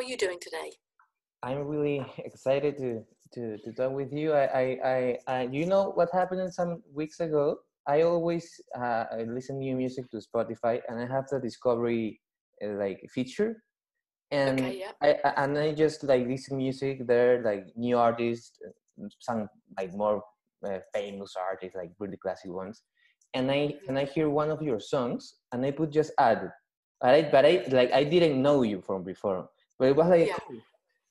are you doing today? I'm really excited to to, to talk with you. I, I, I, I, you know what happened some weeks ago? I always uh, listen new music to Spotify, and I have the discovery uh, like feature, and Okay, yeah. I and I just like listen music there, like new artists, some like more uh, famous artists, like really classic ones, and I and I hear one of your songs, and I put just add, but I but I like I didn't know you from before, but it was like Yeah.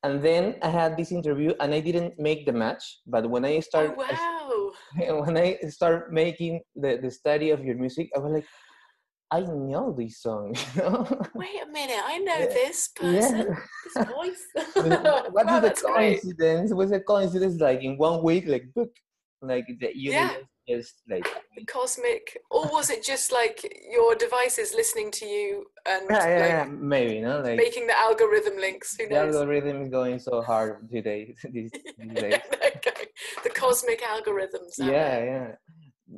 And then I had this interview, and I didn't make the match. But when I Oh start, wow! when I start making the, the study of your music, I was like, I know this song. You know? Wait a minute, I know Yeah. this Yeah. person, this voice. what wow, is the that's great. coincidence? Was a coincidence like in one week, like book, like the Yeah. Just like cosmic, or was it just like your devices listening to you and yeah, yeah, like yeah, maybe, no, like making the algorithm links? Who the knows? algorithm is going so hard today, these, these days. okay. The cosmic algorithms. yeah there. yeah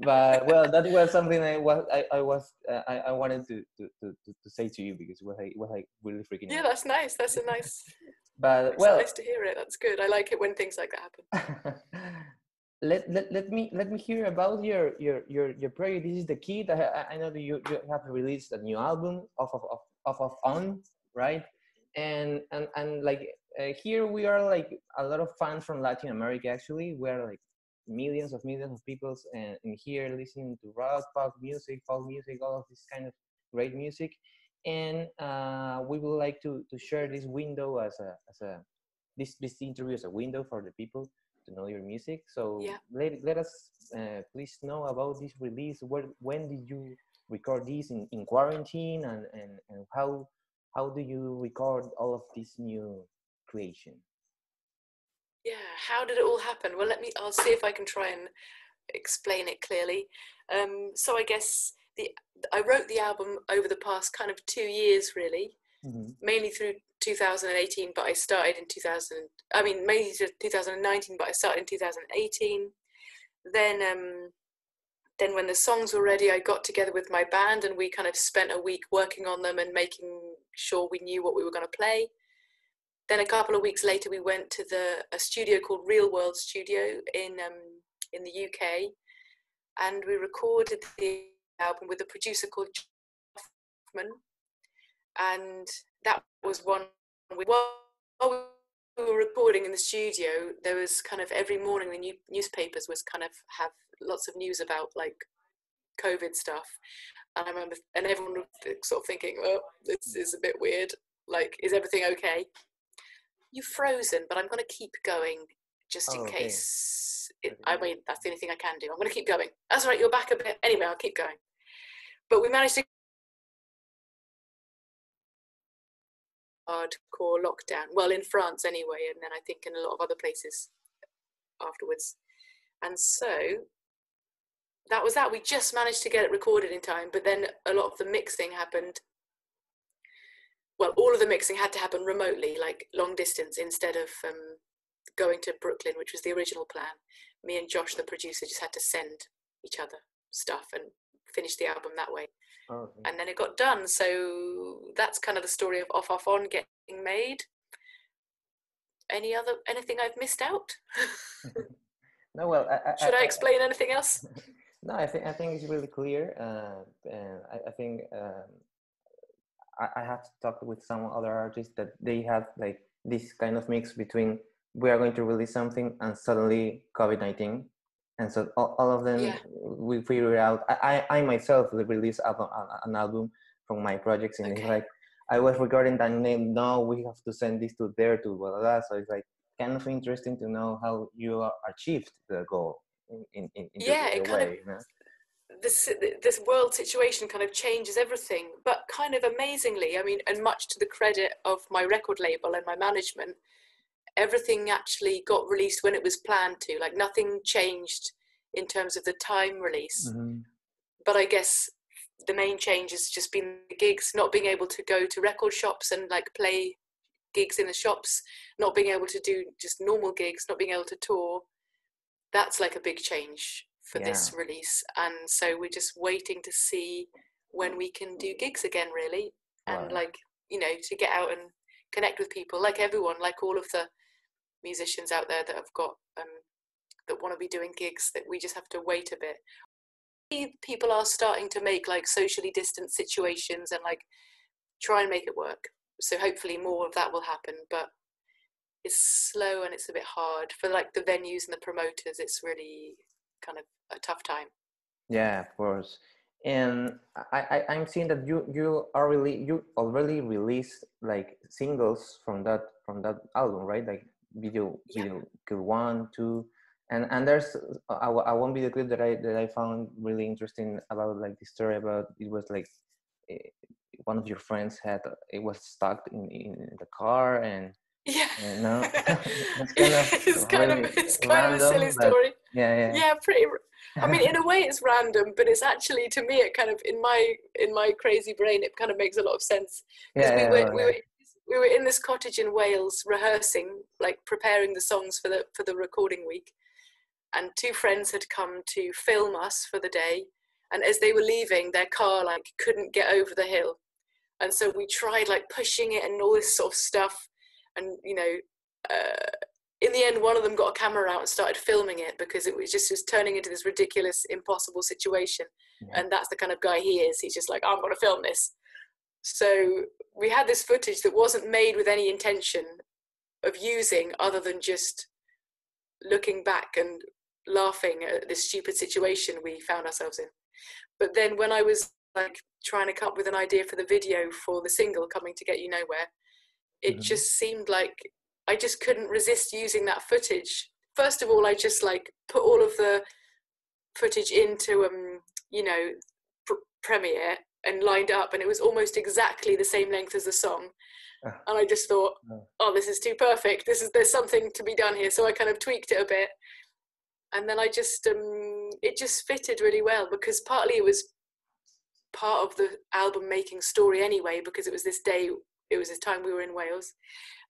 but well that was something i was i, I was uh, I, I wanted to, to, to, to say to you because like, it was like really freaking Yeah, out. that's nice. That's a nice. but It's well nice to hear it. That's good. I like it when things like that happen. let, let, let me let me hear about your your your, your project. This Is the Kit that I, I know that you, you have released a new album off of off, off of on right? And and and like uh, here we are like a lot of fans from latin america actually. We're like millions of millions of people and in here listening to rock pop music folk music all of this kind of great music. And uh, we would like to to share this window as a as a this this interview as a window for the people to know your music so Yeah. let, let us uh, please know about this release where when did you record this in, in quarantine and, and and how how do you record all of this new creation Yeah. How did it all happen? Well, let me. I'll see if I can try and explain it clearly. Um, so I guess the I wrote the album over the past kind of two years, really, Mhm. mainly through 2018. But I started in 2000. I mean, mainly 2019, but I started in 2018. Then, um, then when the songs were ready, I got together with my band and we kind of spent a week working on them and making sure we knew what we were going to play. Then a couple of weeks later, we went to the a studio called Real World Studio in um, in the UK, and we recorded the album with a producer called Kaufman, and that was one. We, while we were recording in the studio, there was kind of every morning the new, newspapers was kind of have lots of news about like COVID stuff, and I remember and everyone was sort of thinking, "Oh, this is a bit weird. Like, is everything okay?" You've frozen, but I'm going to keep going just in Oh, okay. case. It, I mean, that's the only thing I can do. I'm going to keep going. That's right, You're back a bit. Anyway, I'll keep going. But we managed to hardcore lockdown. Well, in France anyway, and then I think in a lot of other places afterwards. And so that was that. We just managed to get it recorded in time, but then a lot of the mixing happened. Well, all of the mixing had to happen remotely, like long distance, instead of um, going to Brooklyn, which was the original plan. Me and Josh, the producer, just had to send each other stuff and finish the album that way Oh, okay. and then it got done. So that's kind of the story of Off Off On getting made. Any other anything I've missed out? no well I, Should I explain anything else? No, I think I think it's really clear. Uh, and I, I think um, I, I have talked with some other artists that they have like this kind of mix between we are going to release something and suddenly COVID nineteen, and so all, all of them Yeah. we figure out. I, I I myself released album, an album from my projects, and it's like I was recording that name. No, we have to send this to there to blah blah. blah. So it's like kind of interesting to know how you achieved the goal in in, in, Yeah, your, it kind of- you know? This this world situation kind of changes everything, but kind of amazingly. I mean, and much to the credit of my record label and my management, everything actually got released when it was planned to. Like nothing changed in terms of the time release. Mhm. but I guess the main change has just been the gigs, not being able to go to record shops and like play gigs in the shops, not being able to do just normal gigs, not being able to tour. That's like a big change for this release. And so we're just waiting to see when we can do gigs again, really. And like, you know, to get out and connect with people like everyone like all of the musicians out there that have got um, that want to be doing gigs that we just have to wait a bit. People are starting to make like socially distant situations and like try and make it work. So hopefully more of that will happen but it's slow and it's a bit hard. For like the venues and the promoters it's really kind of a tough time. Yeah of course. And I, I i'm seeing that you you are really you already released like singles from that from that album right? Like video yeah. video kill one two and and there's I, I won't be the clip that i that i found really interesting about like the story about it was like eh, one of your friends had it was stuck in, in the car and yeah you know it's kind of it's kind, of, it's kind random, of a silly story yeah yeah yeah pretty i mean in a way it's random but it's actually to me it kind of in my in my crazy brain it kind of makes a lot of sense yeah, we, yeah, were, yeah. we were we were in this cottage in Wales rehearsing, like preparing the songs for the for the recording week, and two friends had come to film us for the day. And as they were leaving, their car like couldn't get over the hill, and so we tried like pushing it and all this sort of stuff, and you know. Uh, in the end, one of them got a camera out and started filming it because it was just was turning into this ridiculous, impossible situation. Yeah. And that's the kind of guy he is. He's just like, I'm going to film this. So we had this footage that wasn't made with any intention of using other than just looking back and laughing at this stupid situation we found ourselves in. But then when I was like trying to come up with an idea for the video for the single coming to get you nowhere, it mm-hmm. just seemed like I just couldn't resist using that footage. First of all, I just like put all of the footage into um you know pr- Premiere and lined up and it was almost exactly the same length as the song. Ah. and i just thought oh this is too perfect. This is there's something to be done here. So i kind of tweaked it a bit. And then i just um it just fitted really well because partly it was part of the album making story anyway because it was this day it was this time we were in wales.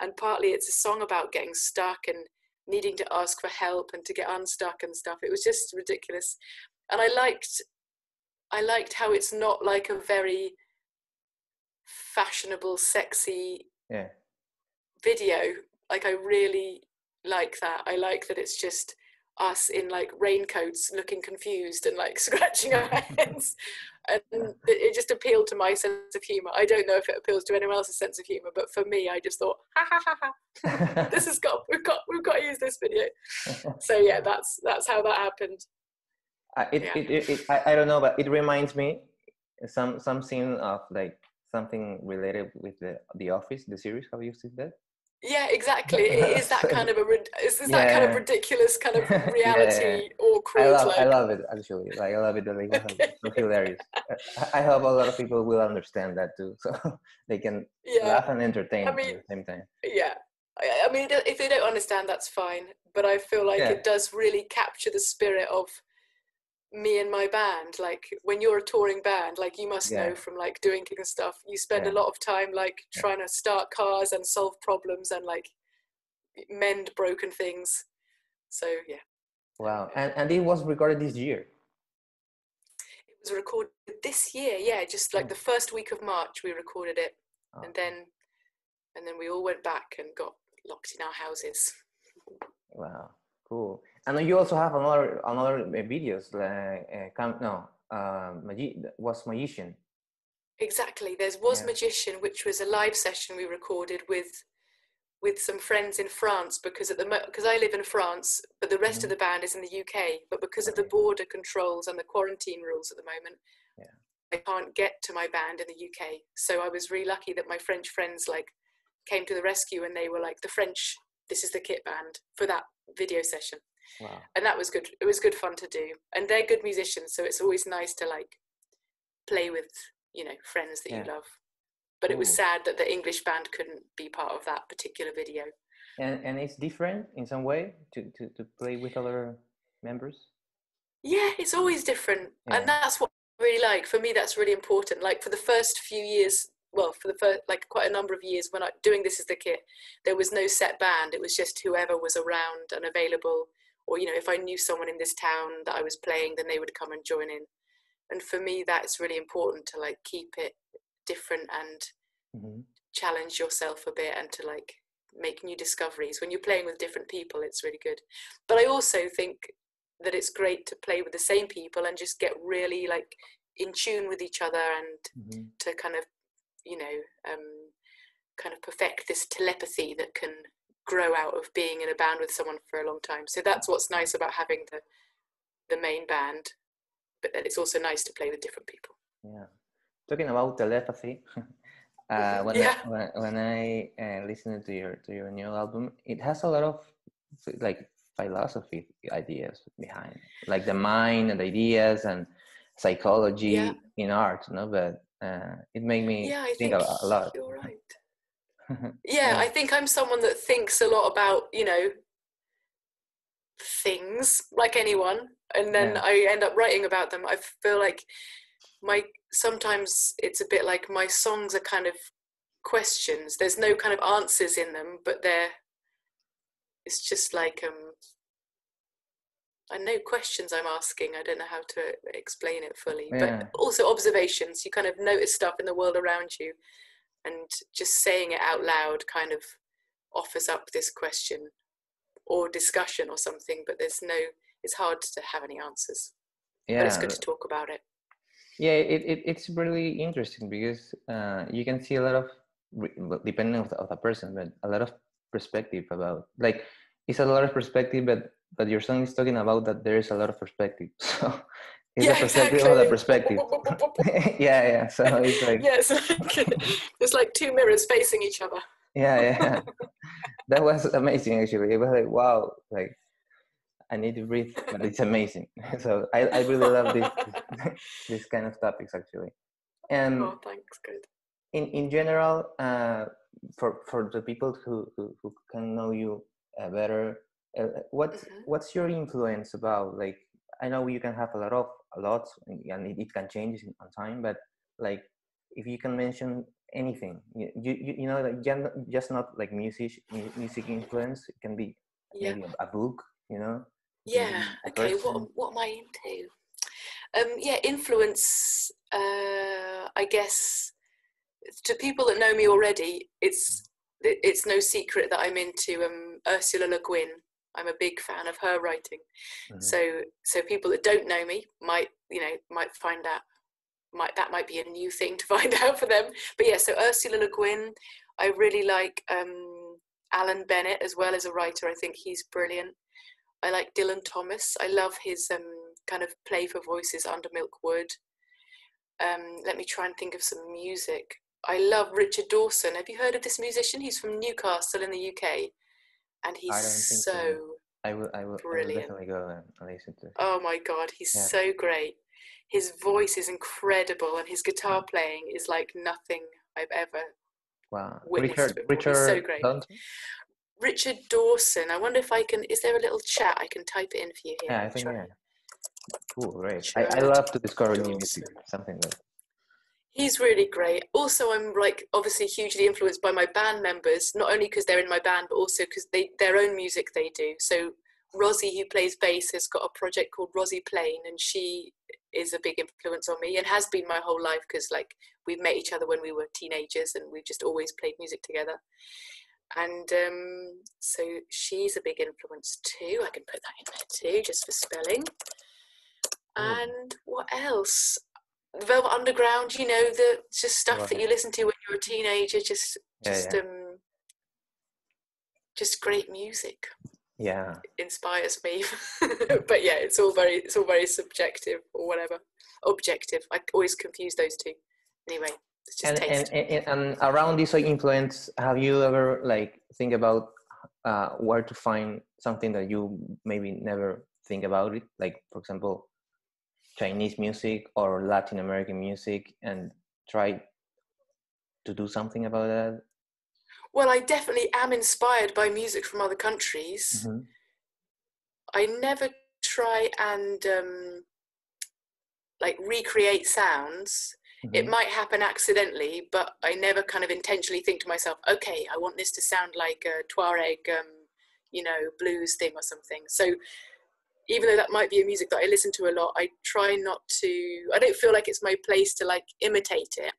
And partly it's a song about getting stuck and needing to ask for help and to get unstuck and stuff. It was just ridiculous. And i liked I liked how it's not like a very fashionable, sexy yeah. video. Like I really like that. I like that it's just us in like raincoats looking confused and like scratching our heads and it just appealed to my sense of humor i don't know if it appeals to anyone else's sense of humor but for me i just thought ha ha ha ha this has got we've got we've got to use this video so yeah that's that's how that happened uh, it, yeah. it, it, it, I, I don't know, but it reminds me some some scene of like something related with the the Office, the series. Have you seen that? Yeah, exactly. It is that kind of a is, is that kind of ridiculous kind of reality yeah. awkward. I love like... I love it actually. Like I love it. Like okay. so hilarious. I hope a lot of people will understand that too, so they can yeah. laugh and entertain I mean, at the same time. Yeah. I mean, if they don't understand, that's fine. But I feel like it does really capture the spirit of me and my band like when you're a touring band like you must yeah. know from like doing and stuff you spend yeah. a lot of time like yeah. trying to start cars and solve problems and like mend broken things so yeah wow and and it was recorded this year it was recorded this year yeah just like hmm. the first week of march we recorded it oh. and then and then we all went back and got locked in our houses wow cool and you also have another another uh, videos like uh, no uh, magi- was magician exactly there's was yeah. magician which was a live session we recorded with with some friends in France because at the because I live in France but the rest mm-hmm. of the band is in the UK but because okay. of the border controls and the quarantine rules at the moment yeah. I can't get to my band in the UK so I was really lucky that my French friends like came to the rescue and they were like the French this is the kit band for that video session Wow. And that was good. It was good fun to do. And they're good musicians, so it's always nice to like play with, you know, friends that yeah. you love. But Ooh. it was sad that the English band couldn't be part of that particular video. And and it's different in some way to to, to play with other members? Yeah, it's always different. Yeah. And that's what I really like. For me that's really important. Like for the first few years well for the first like quite a number of years when i doing this as the kit there was no set band it was just whoever was around and available or you know if i knew someone in this town that i was playing then they would come and join in and for me that's really important to like keep it different and mm-hmm. challenge yourself a bit and to like make new discoveries when you're playing with different people it's really good but i also think that it's great to play with the same people and just get really like in tune with each other and mm-hmm. to kind of you know um, kind of perfect this telepathy that can grow out of being in a band with someone for a long time. So that's what's nice about having the the main band but then it's also nice to play with different people. Yeah. Talking about telepathy uh, when, yeah. I, when, when I uh, listened to your to your new album it has a lot of like philosophy ideas behind like the mind and ideas and psychology yeah. in art no but uh, it made me yeah, think, think a, lot. you're right yeah i think i'm someone that thinks a lot about you know things like anyone and then yeah. i end up writing about them i feel like my sometimes it's a bit like my songs are kind of questions there's no kind of answers in them but they're it's just like um I know questions I'm asking. I don't know how to explain it fully, yeah. but also observations. You kind of notice stuff in the world around you, and just saying it out loud kind of offers up this question or discussion or something. But there's no. It's hard to have any answers. Yeah, but it's good to talk about it. Yeah, it, it it's really interesting because uh, you can see a lot of depending of the, of the person, but a lot of perspective about like it's a lot of perspective, but but your song is talking about that there is a lot of perspective. So it's yeah, a perspective exactly. of the perspective. yeah, yeah. So it's like yeah, it's like it's like two mirrors facing each other. yeah, yeah. that was amazing actually. It was like wow, like I need to breathe, but it's amazing. So I, I really love this, this, this kind of topics actually. And oh, thanks, good. In in general, uh, for for the people who, who, who can know you uh, better, uh, what's mm-hmm. what's your influence about like i know you can have a lot of a lot and it, can change on time but like if you can mention anything you you, you know like just not like music music influence it can be yeah. maybe a, a book you know yeah okay what what am i into? Um yeah influence uh i guess to people that know me already it's it's no secret that i'm into um ursula le guin I'm a big fan of her writing. Mm-hmm. So so people that don't know me might you know might find that might that might be a new thing to find out for them. But yeah, so Ursula Le Guin, I really like um, Alan Bennett as well as a writer. I think he's brilliant. I like Dylan Thomas. I love his um, kind of play for voices under Milkwood. Um, let me try and think of some music. I love Richard Dawson. Have you heard of this musician? He's from Newcastle in the UK and he's so, so. I will, I will, brilliant. I will definitely go and listen to. Oh my god, he's yeah. so great. His voice is incredible, and his guitar playing is like nothing I've ever. Wow, Richard, Richard, he's so great. Richard Dawson. I wonder if I can. Is there a little chat I can type it in for you here? Yeah, I think yeah. Cool, great. I, I love to discover Dawson. new music. Something like he's really great. Also i'm like obviously hugely influenced by my band members not only because they're in my band but also because they their own music they do. So Rozi who plays bass has got a project called Rozi Plain and she is a big influence on me and has been my whole life because like we met each other when we were teenagers and we've just always played music together. And um, so she's a big influence too. I can put that in there too just for spelling. And what else Velvet Underground, you know, the just stuff right. that you listen to when you're a teenager, just just yeah. um just great music. Yeah. inspires me. but yeah, it's all very it's all very subjective or whatever. Objective. I always confuse those two. Anyway, and. And, and, and around this like influence, have you ever like think about uh, where to find something that you maybe never think about it? Like for example, Chinese music or Latin American music and try to do something about that? Well, I definitely am inspired by music from other countries. Mm-hmm. I never try and um, like recreate sounds. Mm-hmm. It might happen accidentally, but I never kind of intentionally think to myself, okay, I want this to sound like a Tuareg, um, you know, blues thing or something. So even though that might be a music that I listen to a lot, I try not to. I don't feel like it's my place to like imitate it.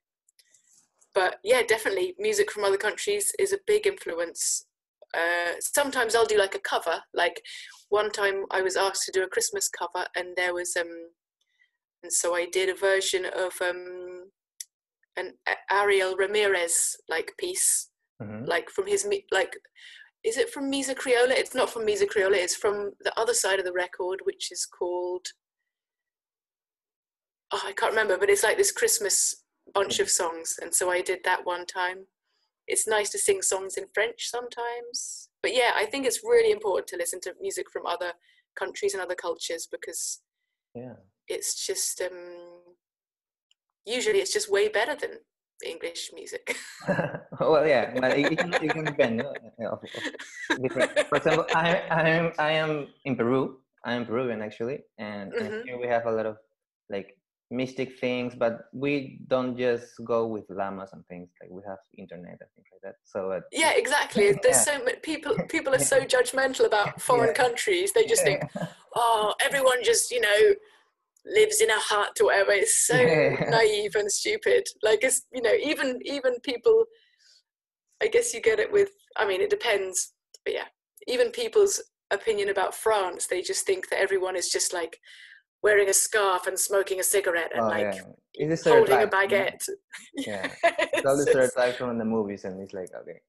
but yeah, definitely music from other countries is a big influence. Uh, sometimes I'll do like a cover. Like one time I was asked to do a Christmas cover, and there was um, and so I did a version of um, an Ariel Ramirez like piece, mm-hmm. like from his like. Is it from Misa Criolla? It's not from Misa Criolla. It's from the other side of the record, which is called. Oh, I can't remember, but it's like this Christmas bunch of songs, and so I did that one time. It's nice to sing songs in French sometimes, but yeah, I think it's really important to listen to music from other countries and other cultures because yeah, it's just um, usually it's just way better than English music. well, yeah, but it, can, it can depend. Of. For example, I, I am I am in Peru. I am Peruvian actually, and, mm-hmm. and here we have a lot of like mystic things, but we don't just go with llamas and things like we have internet and things like that. So uh, yeah, exactly. There's yeah. so many people. People are so judgmental about foreign yeah. countries. They just think, oh, everyone just you know lives in a heart or whatever. It's so naive and stupid. Like it's you know even even people. I guess you get it with. I mean, it depends. But yeah, even people's opinion about France, they just think that everyone is just like wearing a scarf and smoking a cigarette and oh, like yeah. holding a mm. baguette. Yeah, it's all the stereotypes from the movies, and it's like okay,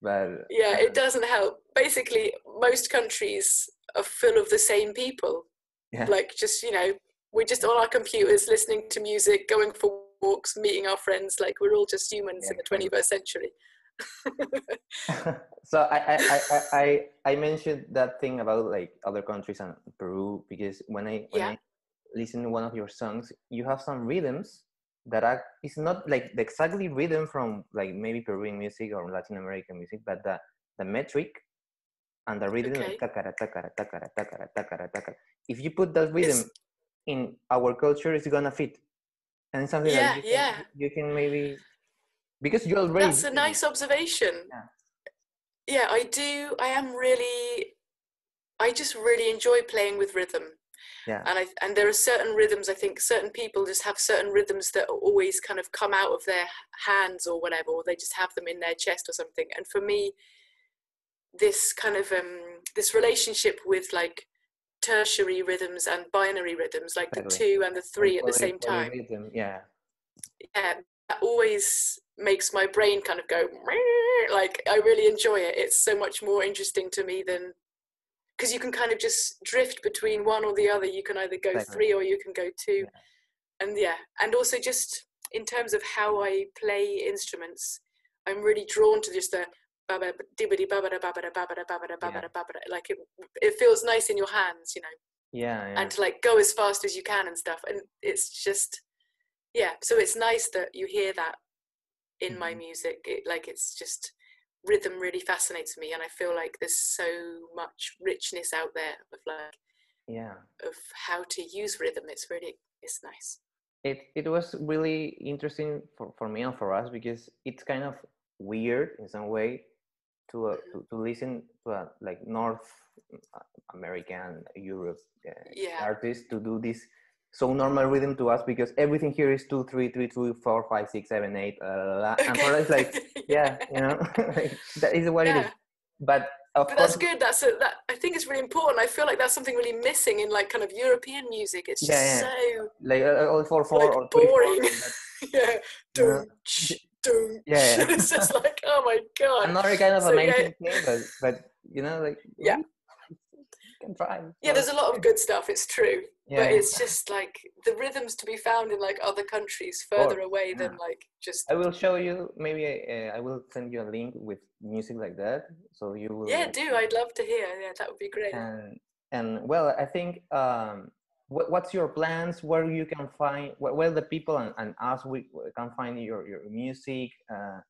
but yeah, it doesn't help. Basically, most countries are full of the same people. Yeah. Like just you know, we're just on our computers listening to music, going for walks, meeting our friends. Like we're all just humans yeah, in the 21st century. so I, I, I, I, I mentioned that thing about like other countries and Peru because when I when yeah. I listen to one of your songs, you have some rhythms that are it's not like the exactly rhythm from like maybe Peruvian music or Latin American music, but the the metric and the rhythm okay. takara, takara, takara, takara, takara, takara. If you put that rhythm it's, in our culture, is gonna fit. And something yeah, like you yeah. Can, you can maybe because you already That's a nice observation. Yeah. yeah, I do I am really I just really enjoy playing with rhythm yeah and i and there are certain rhythms i think certain people just have certain rhythms that always kind of come out of their hands or whatever or they just have them in their chest or something and for me this kind of um this relationship with like tertiary rhythms and binary rhythms like the two and the three at the same time rhythm, yeah yeah that always makes my brain kind of go like i really enjoy it it's so much more interesting to me than because you can kind of just drift between one or the other. You can either go three or you can go two. Yeah. And yeah, and also just in terms of how I play instruments, I'm really drawn to just the like it, it feels nice in your hands, you know. Yeah, yeah. And to like go as fast as you can and stuff. And it's just yeah, so it's nice that you hear that in mm-hmm. my music. It, like it's just rhythm really fascinates me and i feel like there's so much richness out there of like yeah of how to use rhythm it's really it's nice it it was really interesting for, for me and for us because it's kind of weird in some way to uh, to, to listen to like north uh, american europe uh, yeah. artists to do this so normal rhythm to us because everything here is two, three, three, two, four, five, six, seven, eight, uh, and for us like yeah, you know, that is what yeah. it is. But of but course, that's good. That's a, that. I think it's really important. I feel like that's something really missing in like kind of European music. It's just yeah, yeah. so like uh, all four four like or boring. yeah, don't. Don't. Yeah, yeah. it's just like oh my god. Another kind of so, amazing yeah. thing, but but you know like yeah, can try. Yeah, there's a lot of good stuff. It's true yeah. but it's just like the rhythms to be found in like other countries further or, away than like just i will show you maybe uh, i will send you a link with music like that so you will yeah do i'd love to hear yeah that would be great and and well i think um what, what's your plans? Where you can find where the people and, and us we can find your your music uh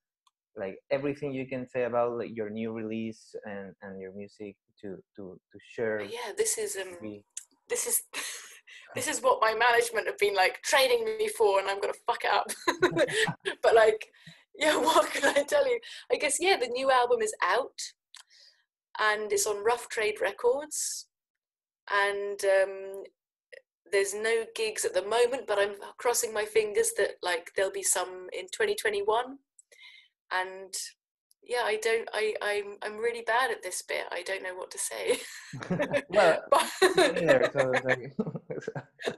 like everything you can say about like, your new release and and your music to to to share yeah this is um this is this is what my management have been like training me for and i'm gonna fuck it up. But like yeah what can i tell you? I guess yeah the new album is out and it's on rough trade records and um, there's no gigs at the moment but i'm crossing my fingers that like there'll be some in 2021 and yeah, I don't. I I'm I'm really bad at this bit. I don't know what to say. well, But- like-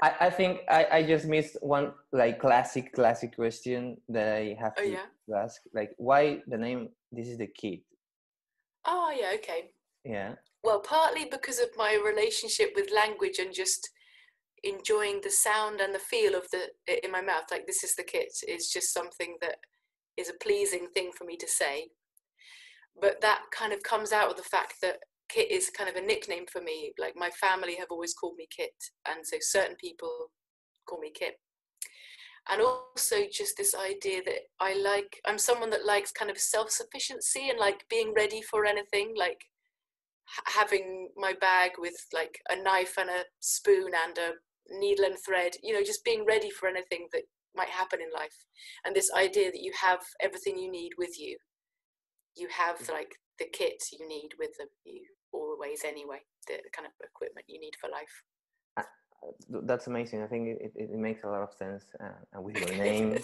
I, I think I, I just missed one like classic classic question that I have oh to, yeah. to ask. Like why the name This Is the Kit? Oh yeah. Okay. Yeah. Well, partly because of my relationship with language and just enjoying the sound and the feel of the in my mouth. Like this is the kit is just something that is a pleasing thing for me to say. But that kind of comes out of the fact that Kit is kind of a nickname for me. Like my family have always called me Kit, and so certain people call me Kit. And also just this idea that I like I'm someone that likes kind of self-sufficiency and like being ready for anything, like having my bag with like a knife and a spoon and a needle and thread, you know, just being ready for anything that might happen in life. And this idea that you have everything you need with you. You have like the kit you need with them, you always anyway, the kind of equipment you need for life. That's amazing. I think it, it, it makes a lot of sense. Uh, and with your name,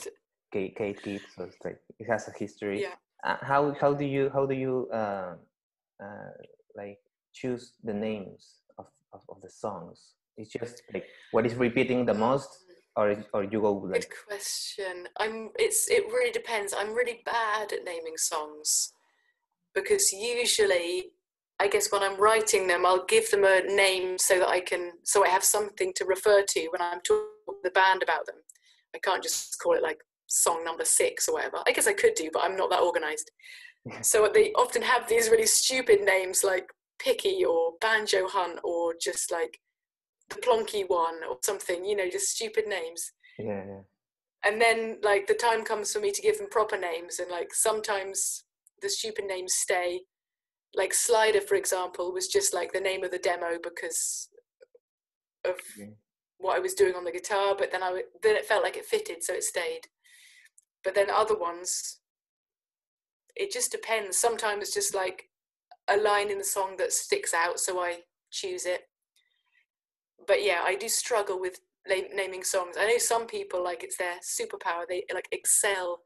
Kate, Kate Kid, so it's like it has a history. yeah. Uh, how how do you how do you uh, uh, like choose the names of, of, of the songs? It's just like what is repeating the most, or or you go like Good question. I'm. It's. It really depends. I'm really bad at naming songs because usually, I guess when I'm writing them, I'll give them a name so that I can, so I have something to refer to when I'm talking to the band about them. I can't just call it like song number six or whatever. I guess I could do, but I'm not that organized. so they often have these really stupid names like Picky or Banjo Hunt or just like the Plonky one or something. You know, just stupid names yeah, yeah. and then like the time comes for me to give them proper names and like sometimes the stupid names stay like slider for example was just like the name of the demo because of Yeah. what i was doing on the guitar but then i w- then it felt like it fitted so it stayed but then other ones it just depends sometimes it's just like a line in the song that sticks out so i choose it but yeah i do struggle with naming songs. I know some people like it's their superpower. They like excel.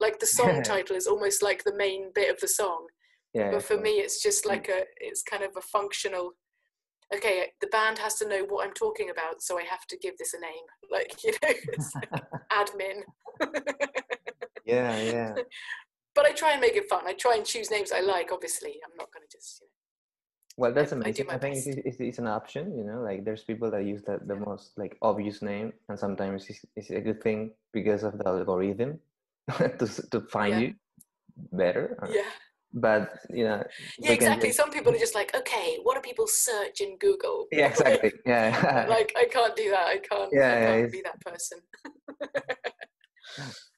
Like the song title is almost like the main bit of the song. yeah. But for so- me, it's just mm. like a. It's kind of a functional. Okay, the band has to know what I'm talking about, so I have to give this a name. Like you know, it's like admin. yeah, yeah. But I try and make it fun. I try and choose names I like. Obviously, I'm not going to just. You know, Well, that's I amazing. my I, think it's, it's, it's an option, you know, like there's people that use the, the most like obvious name, and sometimes it's, it's a good thing because of the algorithm to, to find Yeah. you better. yeah. But, you know, Yeah, exactly. just- Some people are just like, okay, what do people search in Google? yeah, exactly. Yeah. like I can't do that. I can't. Yeah, I can't it's- be that person.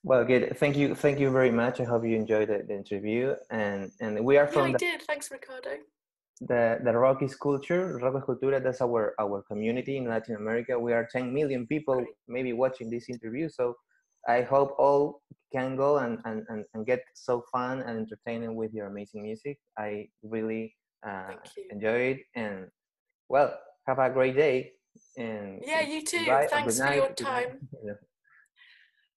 well, good. Thank you. Thank you very much. I hope you enjoyed the, the interview. And and we are Yeah, from I the, did. Thanks, Ricardo. the the Rock is culture. Rock is cultura. That's our our community in Latin America. We are 10 million people maybe watching this interview. So I hope all can go and and, and, and get so fun and entertaining with your amazing music. I really uh, Thank enjoy it. And well, have a great day. And Yeah, you too. Thanks for your time.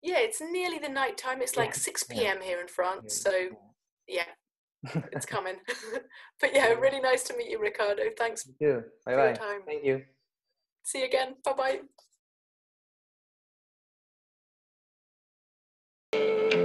Yeah. Yeah, it's nearly the night time. It's like Yeah, 6 yeah. p.m. here in France. So Yeah. yeah, it's coming. but yeah, really nice to meet you, Ricardo. Thanks You. Bye for your bye. time. Thank you. See you again. Bye bye.